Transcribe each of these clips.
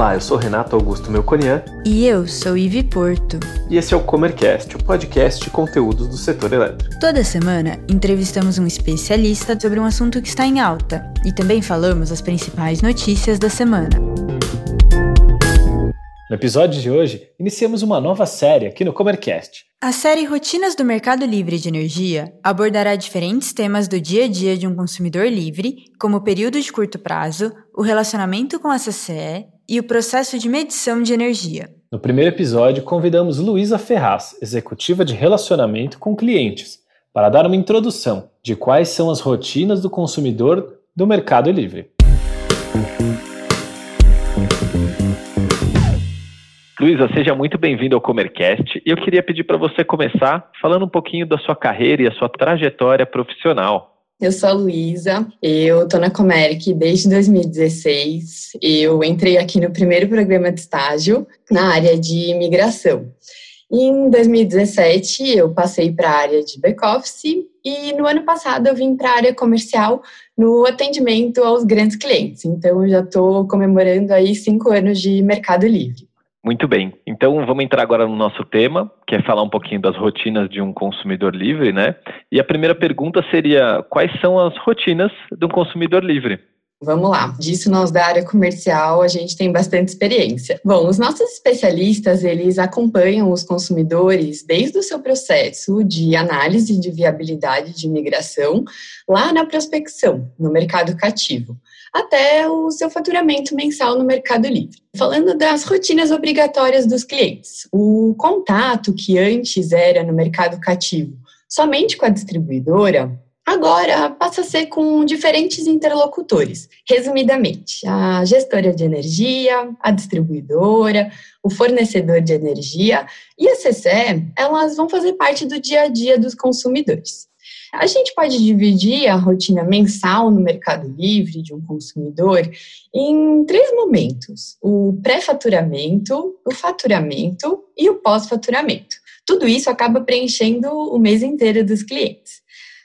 Olá, eu sou Renato Augusto Melconian. E eu sou Ivi Porto. E esse é o Comercast, o podcast de conteúdos do setor elétrico. Toda semana entrevistamos um especialista sobre um assunto que está em alta e também falamos as principais notícias da semana. No episódio de hoje, iniciamos uma nova série aqui no Comercast. A série Rotinas do Mercado Livre de Energia abordará diferentes temas do dia a dia de um consumidor livre, como o período de curto prazo, o relacionamento com a CCE e o processo de medição de energia. No primeiro episódio, convidamos Luísa Ferraz, executiva de relacionamento com clientes, para dar uma introdução de quais são as rotinas do consumidor do Mercado Livre. Luísa, seja muito bem-vindo ao Comercast e eu queria pedir para você começar falando um pouquinho da sua carreira e a sua trajetória profissional. Eu sou a Luísa, eu tô na Comerc desde 2016. Eu entrei aqui no primeiro programa de estágio na área de imigração. Em 2017, eu passei para a área de back-office e no ano passado eu vim para a área comercial no atendimento aos grandes clientes. Então, eu já estou comemorando aí cinco anos de mercado livre. Muito bem. Então vamos entrar agora no nosso tema, que é falar um pouquinho das rotinas de um consumidor livre, né? E a primeira pergunta seria: quais são as rotinas de um consumidor livre? Vamos lá. Disso nós da área comercial a gente tem bastante experiência. Bom, os nossos especialistas, eles acompanham os consumidores desde o seu processo de análise de viabilidade de imigração lá na prospecção, no mercado cativo até o seu faturamento mensal no Mercado Livre. Falando das rotinas obrigatórias dos clientes, o contato que antes era no mercado cativo somente com a distribuidora, agora passa a ser com diferentes interlocutores. Resumidamente, a gestora de energia, a distribuidora, o fornecedor de energia e a CCE, elas vão fazer parte do dia a dia dos consumidores. A gente pode dividir a rotina mensal no Mercado Livre de um consumidor em três momentos: o pré-faturamento, o faturamento e o pós-faturamento. Tudo isso acaba preenchendo o mês inteiro dos clientes.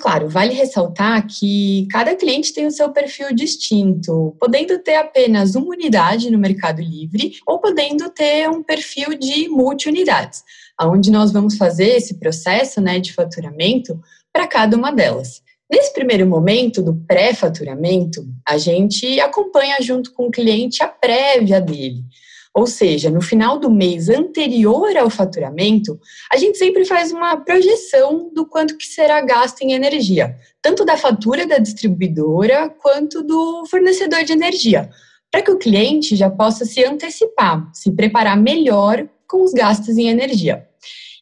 Claro, vale ressaltar que cada cliente tem o seu perfil distinto, podendo ter apenas uma unidade no Mercado Livre ou podendo ter um perfil de multi-unidades, onde nós vamos fazer esse processo né, de faturamento para cada uma delas. Nesse primeiro momento do pré-faturamento, a gente acompanha junto com o cliente a prévia dele. Ou seja, no final do mês anterior ao faturamento, a gente sempre faz uma projeção do quanto que será gasto em energia, tanto da fatura da distribuidora quanto do fornecedor de energia, para que o cliente já possa se antecipar, se preparar melhor com os gastos em energia.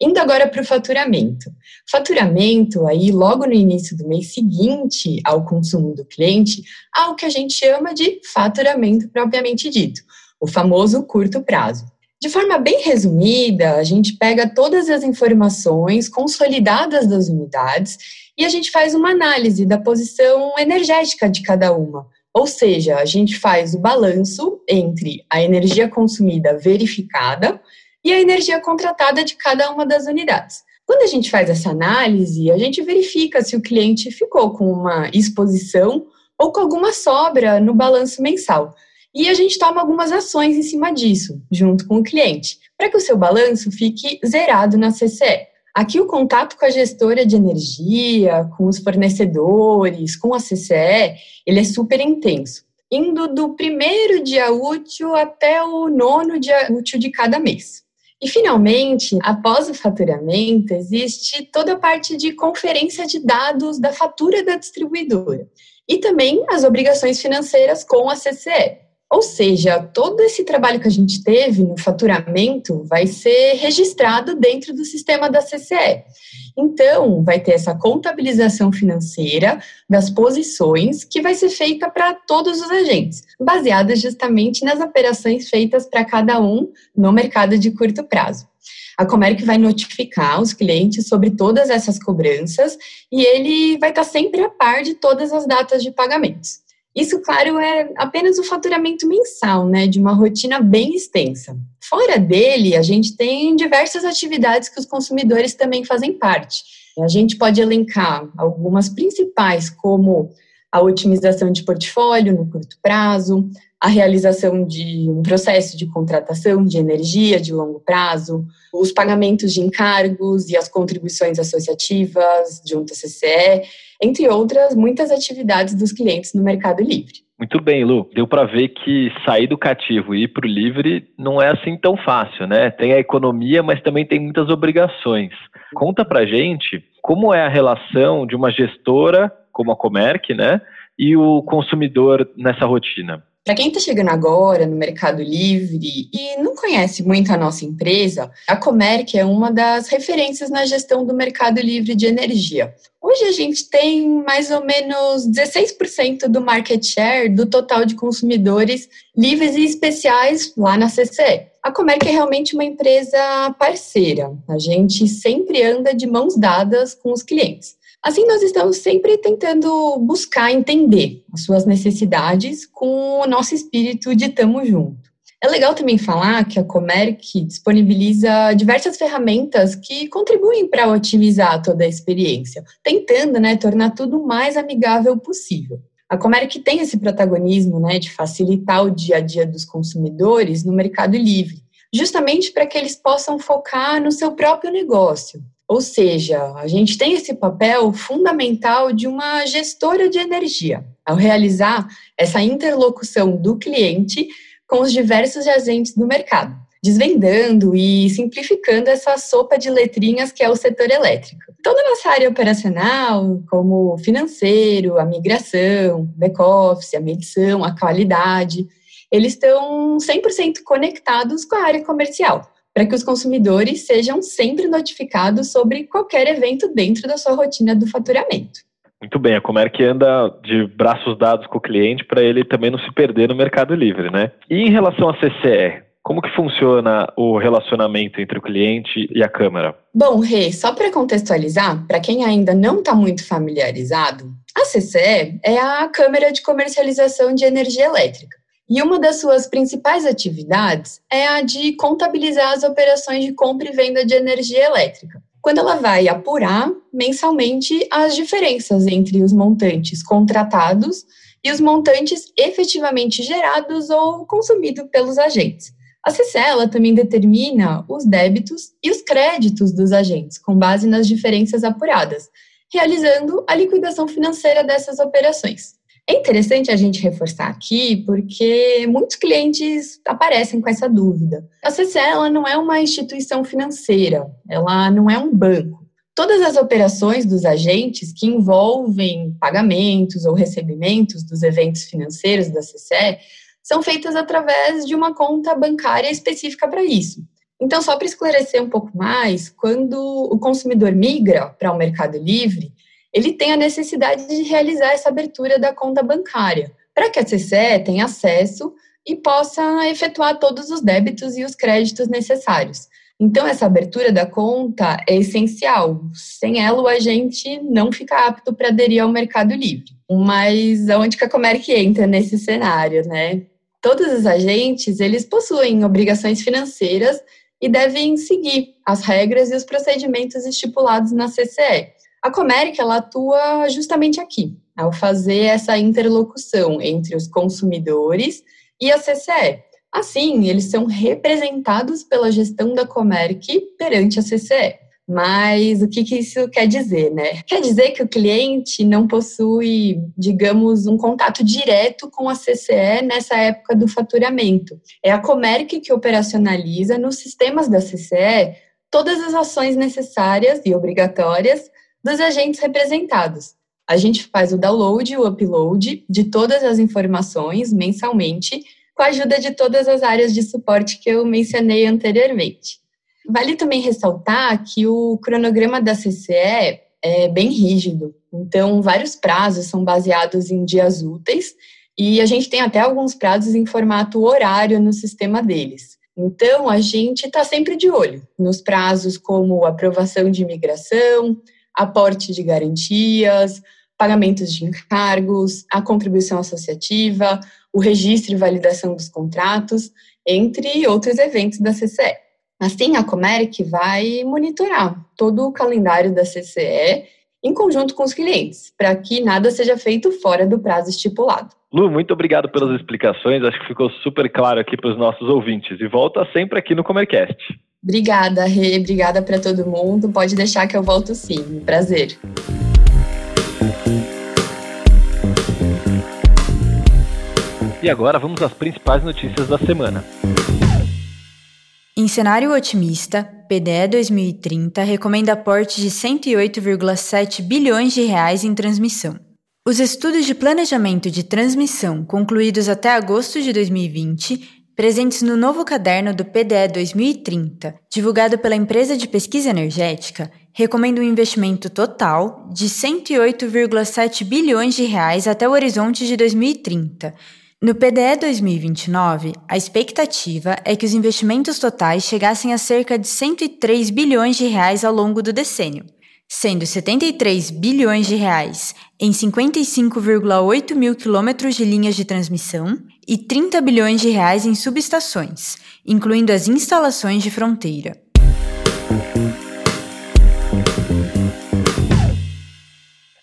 Indo agora para o faturamento. Faturamento, aí, logo no início do mês seguinte ao consumo do cliente, há o que a gente chama de faturamento propriamente dito, o famoso curto prazo. De forma bem resumida, a gente pega todas as informações consolidadas das unidades e a gente faz uma análise da posição energética de cada uma. Ou seja, a gente faz o balanço entre a energia consumida verificada e a energia contratada de cada uma das unidades. Quando a gente faz essa análise, a gente verifica se o cliente ficou com uma exposição ou com alguma sobra no balanço mensal. E a gente toma algumas ações em cima disso, junto com o cliente, para que o seu balanço fique zerado na CCE. Aqui o contato com a gestora de energia, com os fornecedores, com a CCE, ele é super intenso, indo do primeiro dia útil até o nono dia útil de cada mês. E, finalmente, após o faturamento, existe toda a parte de conferência de dados da fatura da distribuidora e também as obrigações financeiras com a CCE. Ou seja, todo esse trabalho que a gente teve no faturamento vai ser registrado dentro do sistema da CCE. Então, vai ter essa contabilização financeira das posições que vai ser feita para todos os agentes, baseada justamente nas operações feitas para cada um no mercado de curto prazo. A Comerc vai notificar os clientes sobre todas essas cobranças e ele vai estar sempre a par de todas as datas de pagamentos. Isso, claro, é apenas o faturamento mensal, né, de uma rotina bem extensa. Fora dele, a gente tem diversas atividades que os consumidores também fazem parte. A gente pode elencar algumas principais, como a otimização de portfólio no curto prazo, a realização de um processo de contratação de energia de longo prazo, os pagamentos de encargos e as contribuições associativas junto à CCE, entre outras muitas atividades dos clientes no Mercado Livre. Muito bem, Lu. Deu para ver que sair do cativo e ir para o livre não é assim tão fácil, né? Tem a economia, mas também tem muitas obrigações. Conta para gente como é a relação de uma gestora como a Comerc, né, e o consumidor nessa rotina. Para quem está chegando agora no Mercado Livre e não conhece muito a nossa empresa, a Comerc é uma das referências na gestão do Mercado Livre de energia. Hoje a gente tem mais ou menos 16% do market share do total de consumidores livres e especiais lá na CCE. A Comerc é realmente uma empresa parceira. A gente sempre anda de mãos dadas com os clientes. Assim, nós estamos sempre tentando buscar entender as suas necessidades com o nosso espírito de tamo junto. É legal também falar que a Comerc disponibiliza diversas ferramentas que contribuem para otimizar toda a experiência, tentando né, tornar tudo o mais amigável possível. A Comerc tem esse protagonismo né, de facilitar o dia a dia dos consumidores no mercado livre, justamente para que eles possam focar no seu próprio negócio, ou seja, a gente tem esse papel fundamental de uma gestora de energia, ao realizar essa interlocução do cliente com os diversos agentes do mercado, desvendando e simplificando essa sopa de letrinhas que é o setor elétrico. Toda a nossa área operacional, como financeiro, a migração, back-office, a medição, a qualidade, eles estão 100% conectados com a área comercial para que os consumidores sejam sempre notificados sobre qualquer evento dentro da sua rotina do faturamento. Muito bem, a Comerc anda de braços dados com o cliente para ele também não se perder no Mercado Livre, né? E em relação à CCE, como que funciona o relacionamento entre o cliente e a Câmara? Bom, Rê, só para contextualizar, para quem ainda não está muito familiarizado, a CCE é a Câmara de Comercialização de Energia Elétrica. E uma das suas principais atividades é a de contabilizar as operações de compra e venda de energia elétrica, quando ela vai apurar mensalmente as diferenças entre os montantes contratados e os montantes efetivamente gerados ou consumidos pelos agentes. A CCE também determina os débitos e os créditos dos agentes, com base nas diferenças apuradas, realizando a liquidação financeira dessas operações. É interessante a gente reforçar aqui, porque muitos clientes aparecem com essa dúvida. A CCE ela não é uma instituição financeira, ela não é um banco. Todas as operações dos agentes que envolvem pagamentos ou recebimentos dos eventos financeiros da CCE são feitas através de uma conta bancária específica para isso. Então, só para esclarecer um pouco mais, quando o consumidor migra para o Mercado Livre, ele tem a necessidade de realizar essa abertura da conta bancária, para que a CCE tenha acesso e possa efetuar todos os débitos e os créditos necessários. Então, essa abertura da conta é essencial. Sem ela, o agente não fica apto para aderir ao Mercado Livre. Mas aonde que a Comerc entra nesse cenário, né? Todos os agentes, eles possuem obrigações financeiras e devem seguir as regras e os procedimentos estipulados na CCE. A Comeric ela atua justamente aqui, ao fazer essa interlocução entre os consumidores e a CCE. Assim, eles são representados pela gestão da Comeric perante a CCE. Mas o que, que, isso quer dizer, né? Quer dizer que o cliente não possui, digamos, um contato direto com a CCE nessa época do faturamento. É a Comeric que operacionaliza nos sistemas da CCE todas as ações necessárias e obrigatórias dos agentes representados. A gente faz o download e o upload de todas as informações mensalmente, com a ajuda de todas as áreas de suporte que eu mencionei anteriormente. Vale também ressaltar que o cronograma da CCE é bem rígido, então vários prazos são baseados em dias úteis e a gente tem até alguns prazos em formato horário no sistema deles. Então, a gente está sempre de olho nos prazos como aprovação de imigração, aporte de garantias, pagamentos de encargos, a contribuição associativa, o registro e validação dos contratos, entre outros eventos da CCE. Assim, a Comerc vai monitorar todo o calendário da CCE em conjunto com os clientes, para que nada seja feito fora do prazo estipulado. Lu, muito obrigado pelas explicações. Acho que ficou super claro aqui para os nossos ouvintes. E volta sempre aqui no Comercast. Obrigada, Rê. Obrigada para todo mundo. Pode deixar que eu volto sim. Prazer. E agora vamos às principais notícias da semana. Em cenário otimista, PDE 2030 recomenda aporte de 108,7 bilhões de reais em transmissão. Os estudos de planejamento de transmissão concluídos até agosto de 2020, presentes no novo caderno do PDE 2030, divulgado pela empresa de pesquisa energética, recomendam um investimento total de 108,7 bilhões de reais até o horizonte de 2030. No PDE 2029, a expectativa é que os investimentos totais chegassem a cerca de 103 bilhões de reais ao longo do decênio sendo 73 bilhões de reais em 55,8 mil quilômetros de linhas de transmissão e 30 bilhões de reais em subestações, incluindo as instalações de fronteira.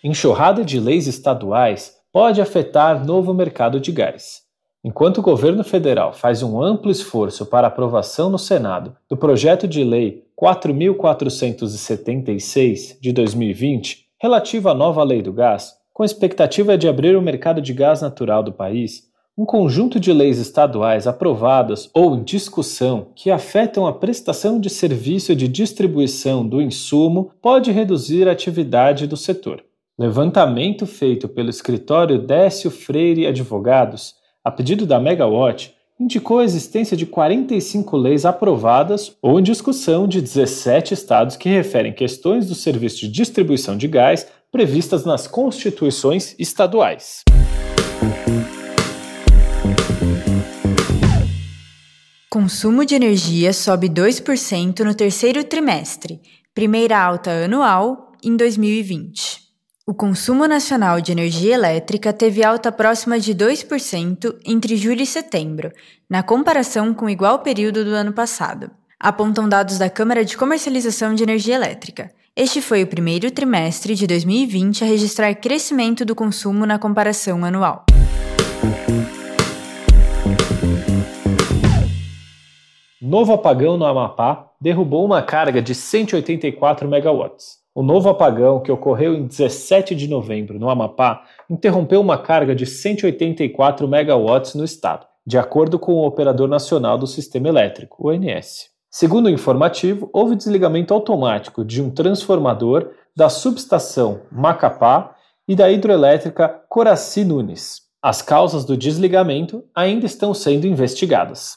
Enxurrada de leis estaduais pode afetar novo mercado de gás. Enquanto o governo federal faz um amplo esforço para aprovação no Senado do projeto de lei 4.476 de 2020, relativo à nova lei do gás, com a expectativa de abrir o mercado de gás natural do país, um conjunto de leis estaduais aprovadas ou em discussão que afetam a prestação de serviço de distribuição do insumo pode reduzir a atividade do setor. Levantamento feito pelo escritório Décio Freire Advogados a pedido da Megawatt, indicou a existência de 45 leis aprovadas ou em discussão de 17 estados que referem questões do serviço de distribuição de gás previstas nas constituições estaduais. Consumo de energia sobe 2% no terceiro trimestre, primeira alta anual em 2020. O consumo nacional de energia elétrica teve alta próxima de 2% entre julho e setembro, na comparação com o igual período do ano passado. Apontam dados da Câmara de Comercialização de Energia Elétrica. Este foi o primeiro trimestre de 2020 a registrar crescimento do consumo na comparação anual. Novo apagão no Amapá derrubou uma carga de 184 megawatts. O novo apagão, que ocorreu em 17 de novembro no Amapá, interrompeu uma carga de 184 megawatts no estado, de acordo com o Operador Nacional do Sistema Elétrico, ONS. Segundo o informativo, houve desligamento automático de um transformador da subestação Macapá e da hidroelétrica Coraci Nunes. As causas do desligamento ainda estão sendo investigadas.